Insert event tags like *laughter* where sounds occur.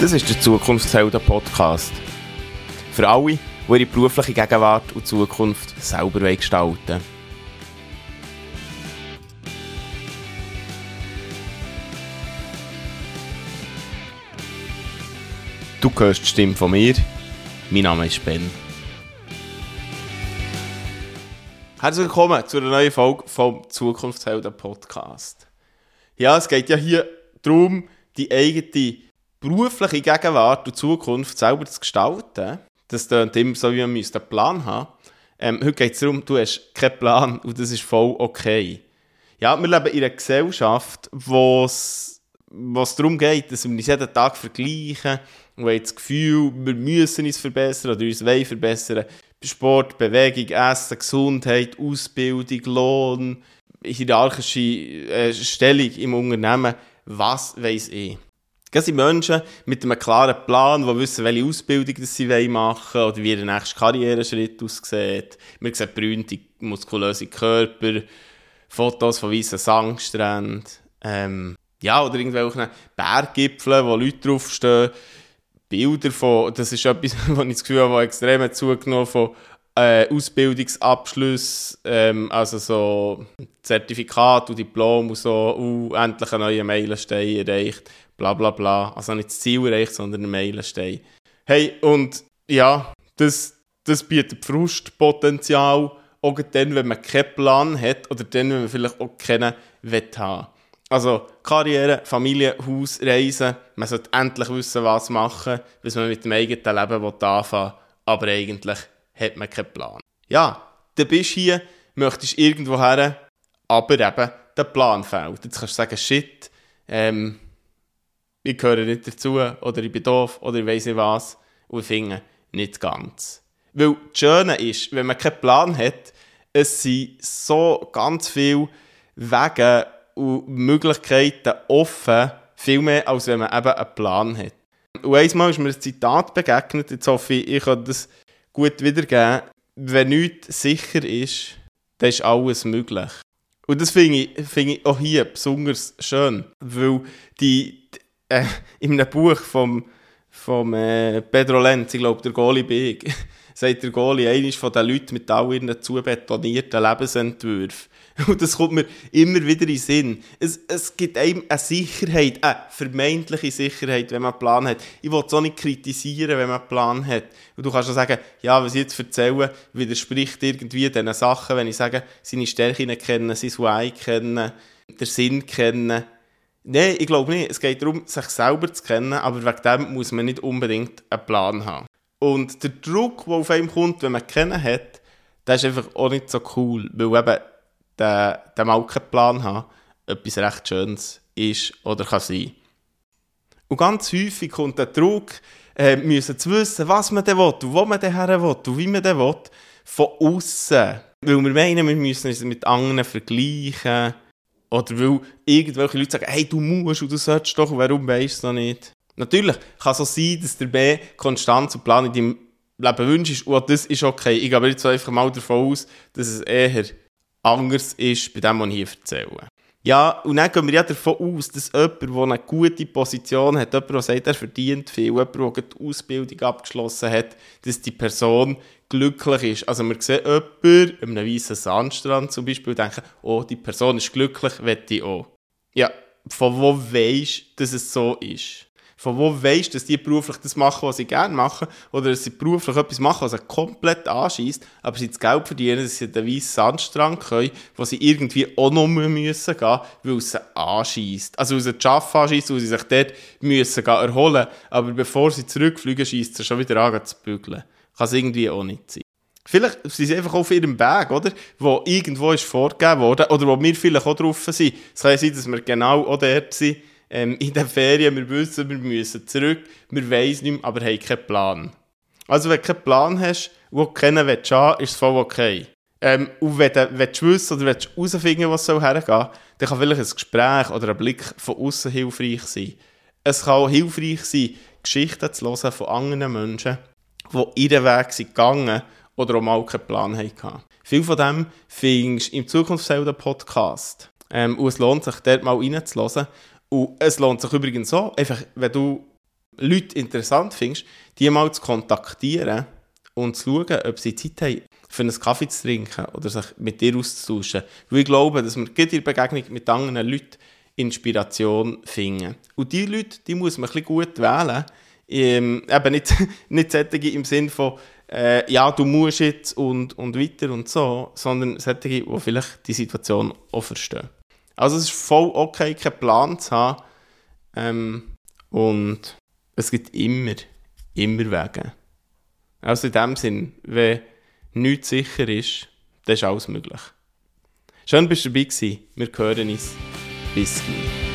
Das ist der Zukunftshelden Podcast. Für alle, die ihre berufliche Gegenwart und Zukunft selber gestalten. Du hörst die Stimme von mir. Mein Name ist Ben. Herzlich willkommen zu einer neuen Folge vom Zukunftshelden Podcast. Ja, es geht ja hier darum, die eigene berufliche Gegenwart und Zukunft selber zu gestalten, das klingt immer so, wie man einen Plan haben ähm, Heute geht es darum, du hast keinen Plan und das ist voll okay. Ja, wir leben in einer Gesellschaft, wo es darum geht, dass wir uns jeden Tag vergleichen und haben das Gefühl, wir müssen uns verbessern oder uns wollen verbessern. Sport, Bewegung, Essen, Gesundheit, Ausbildung, Lohn, hierarchische äh, Stellung im Unternehmen, was weiß ich. Das sind Menschen mit einem klaren Plan, die wissen, welche Ausbildung sie machen wollen oder wie der nächste Karriereschritt aussieht. Wir sehen berühmte, muskulöse Körper, Fotos von weißen Sandstränden, ähm, ja, oder irgendwelche Berggipfeln, wo Leute draufstehen. Bilder von, das ist etwas, *laughs* was ich das Gefühl habe, extrem zugenommen von äh, Ausbildungsabschluss, ähm, also so Zertifikat und Diplom und so, uh, endlich einen neuen Meilenstein erreicht bla bla bla. Also nicht das Ziel erreicht, sondern ein Meilenstein. Hey, und ja, das, das bietet Frustpotenzial, auch dann, wenn man keinen Plan hat oder dann, wenn man vielleicht auch keinen will haben. Also Karriere, Familie, Haus, Reisen. Man sollte endlich wissen, was machen, bis man mit dem eigenen Leben anfangen will. Aber eigentlich hat man keinen Plan. Ja, du bist hier, möchtest irgendwo her, aber eben der Plan fehlt. Jetzt kannst du sagen, shit, ähm, ich gehöre nicht dazu oder ich bin doof oder ich weiß nicht was und ich finde nicht ganz. Weil das Schöne ist, wenn man keinen Plan hat, es sind so ganz viele Wege und Möglichkeiten offen, viel mehr, als wenn man eben einen Plan hat. Und einmal ist mir ein Zitat begegnet, jetzt hoffe ich, ich kann das gut wiedergeben. Wenn nichts sicher ist, dann ist alles möglich. Und das finde ich, find ich auch hier besonders schön, weil die, äh, in einem Buch vom, vom äh, Pedro Lenz, ich glaube, der Goli Big, *laughs* sagt der Goli, einer von den Leuten mit all ihren zu betonierten Lebensentwürfen. *laughs* Und das kommt mir immer wieder in den Sinn. Es, es gibt einem eine Sicherheit, eine vermeintliche Sicherheit, wenn man einen Plan hat. Ich will es auch nicht kritisieren, wenn man einen Plan hat. Und du kannst auch sagen, ja, was ich jetzt erzähle, widerspricht irgendwie diesen Sachen, wenn ich sage, seine Stärken kennen, sein Why kennen, den Sinn kennen Nein, ich glaube nicht. Es geht darum, sich selber zu kennen, aber wegen dem muss man nicht unbedingt einen Plan haben. Und der Druck, der auf einem kommt, wenn man kennen hat, der ist einfach auch nicht so cool, weil eben der, der mal keinen Plan haben, etwas recht Schönes ist oder kann sein. Und ganz häufig kommt der Druck, äh, müssen zu wissen, was man denn will, wo man denn her will, und wie man denn will, von außen. Weil wir meinen, wir müssen uns mit anderen vergleichen oder weil irgendwelche Leute sagen, hey, du musst und du solltest doch, warum weißt du noch nicht? Natürlich kann es auch sein, dass der B konstant und Plan in deinem Leben wünscht und das ist okay. Ich gehe jetzt einfach mal davon aus, dass es eher anders ist bei dem, was ich hier erzähle. Ja, und dann gehen wir ja davon aus, dass jemand, der eine gute Position hat, jemand, der sagt, er verdient viel, jemand, der die Ausbildung abgeschlossen hat, dass die Person glücklich ist. Also man sieht jemanden, an einem weißen Sandstrand zum Beispiel, und denken, oh, die Person ist glücklich, wette ich auch. Ja, von wo weisst du, dass es so ist? Von wo weisst dass die beruflich das machen, was sie gerne machen, oder dass sie beruflich etwas machen, was sie komplett anschießt, aber sie das Geld verdienen, dass sie den weißen Sandstrand können, wo sie irgendwie auch noch müssen gehen, weil es sie anschießt. Also weil sie die Arbeit anschießt, weil sie sich dort müssen gehen, erholen, aber bevor sie zurückfliegen, schießt sie schon wieder an zu bügeln. Kann es irgendwie auch nicht sein. Vielleicht sind sie einfach auf ihrem Weg, oder? Wo irgendwo ist vorgegeben worden, oder wo wir vielleicht auch drauf sind. Es kann sein, dass wir genau auch dort sind, ähm, in den Ferien, wir wissen, wir müssen zurück, wir weiss nicht mehr, aber haben keinen Plan. Also wenn du keinen Plan hast, wo du kennen willst, ist es voll okay. Ähm, und wenn du, wenn du wissen oder willst herausfinden, was soll hergehen, dann kann vielleicht ein Gespräch oder ein Blick von außen hilfreich sein. Es kann auch hilfreich sein, Geschichten zu hören von anderen Menschen, die ihren Weg sind gegangen oder auch mal keinen Plan hatten. Viel von dem findest du im Zukunftshelden Podcast. Ähm, und es lohnt sich, dort mal reinzuhören. Und es lohnt sich übrigens so, einfach, wenn du Leute interessant findest, die mal zu kontaktieren und zu schauen, ob sie Zeit haben, für einen Kaffee zu trinken oder sich mit dir auszutauschen. Weil ich glaube, dass man in der Begegnung mit anderen Leuten Inspiration finden. Und diese Leute, die muss man ein bisschen gut wählen. Ähm, eben nicht, *laughs* nicht solche im Sinn von, äh, ja, du musst jetzt und, und weiter und so, sondern solche, die vielleicht die Situation auch verstehen. Also es ist voll okay, keinen Plan zu haben. Ähm, und es gibt immer, immer Wege. Also in dem Sinn, wenn nichts sicher ist, dann ist alles möglich. Schön, dass du dabei gewesen. Wir hören uns. Bis gleich.